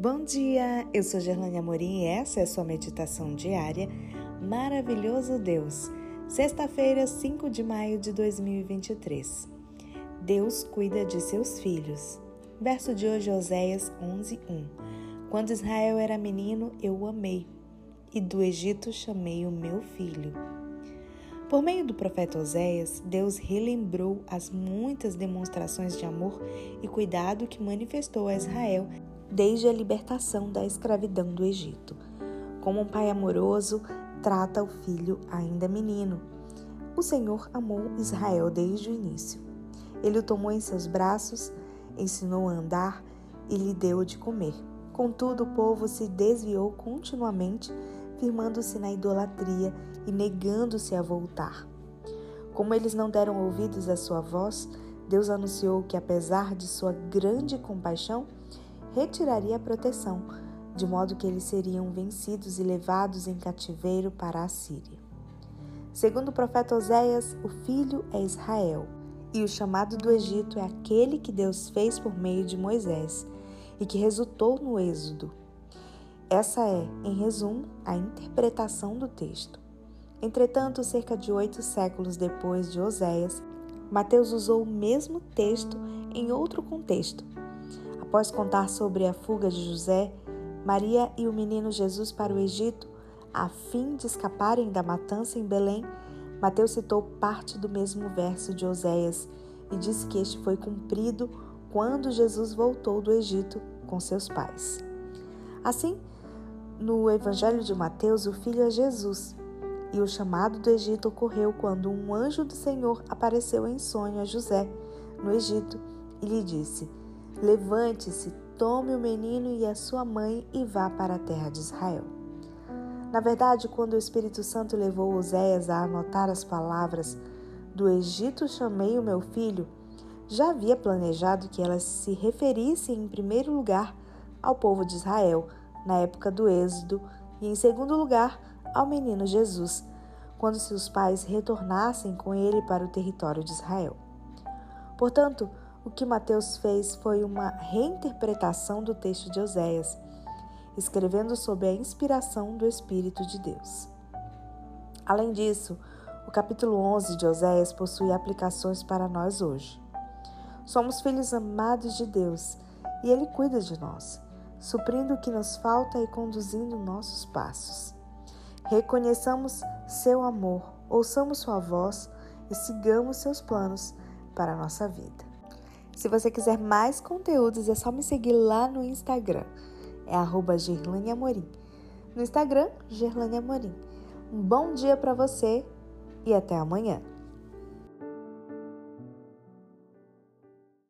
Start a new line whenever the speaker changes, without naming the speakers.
Bom dia, eu sou Gerlane Amorim e essa é a sua meditação diária. Maravilhoso Deus, sexta-feira, 5 de maio de 2023. Deus cuida de seus filhos. Verso de hoje, Oséias 11, 1. Quando Israel era menino, eu o amei, e do Egito chamei o meu filho. Por meio do profeta Oséias, Deus relembrou as muitas demonstrações de amor e cuidado que manifestou a Israel desde a libertação da escravidão do Egito. Como um pai amoroso trata o filho ainda menino. O Senhor amou Israel desde o início. Ele o tomou em seus braços, ensinou a andar e lhe deu de comer. Contudo, o povo se desviou continuamente, firmando-se na idolatria e negando-se a voltar. Como eles não deram ouvidos à sua voz, Deus anunciou que, apesar de sua grande compaixão, retiraria a proteção, de modo que eles seriam vencidos e levados em cativeiro para a Síria. Segundo o profeta Oséias, o filho é Israel, e o chamado do Egito é aquele que Deus fez por meio de Moisés e que resultou no Êxodo. Essa é, em resumo, a interpretação do texto. Entretanto, cerca de oito séculos depois de Oséias, Mateus usou o mesmo texto em outro contexto Após contar sobre a fuga de José, Maria e o menino Jesus para o Egito, a fim de escaparem da matança em Belém, Mateus citou parte do mesmo verso de Oséias e disse que este foi cumprido quando Jesus voltou do Egito com seus pais. Assim, no Evangelho de Mateus, o filho é Jesus, e o chamado do Egito ocorreu quando um anjo do Senhor apareceu em sonho a José, no Egito, e lhe disse: Levante-se, tome o menino e a sua mãe e vá para a terra de Israel. Na verdade, quando o Espírito Santo levou Oséias a anotar as palavras do Egito chamei o meu filho, já havia planejado que elas se referissem em primeiro lugar ao povo de Israel na época do Êxodo e em segundo lugar ao menino Jesus, quando seus pais retornassem com ele para o território de Israel. Portanto, o que Mateus fez foi uma reinterpretação do texto de Oséias, escrevendo sob a inspiração do Espírito de Deus. Além disso, o capítulo 11 de Oséias possui aplicações para nós hoje. Somos filhos amados de Deus e Ele cuida de nós, suprindo o que nos falta e conduzindo nossos passos. Reconheçamos seu amor, ouçamos sua voz e sigamos seus planos para a nossa vida. Se você quiser mais conteúdos, é só me seguir lá no Instagram. É arroba Gerlane Amorim. No Instagram, Gerlane Amorim. Um bom dia para você e até amanhã.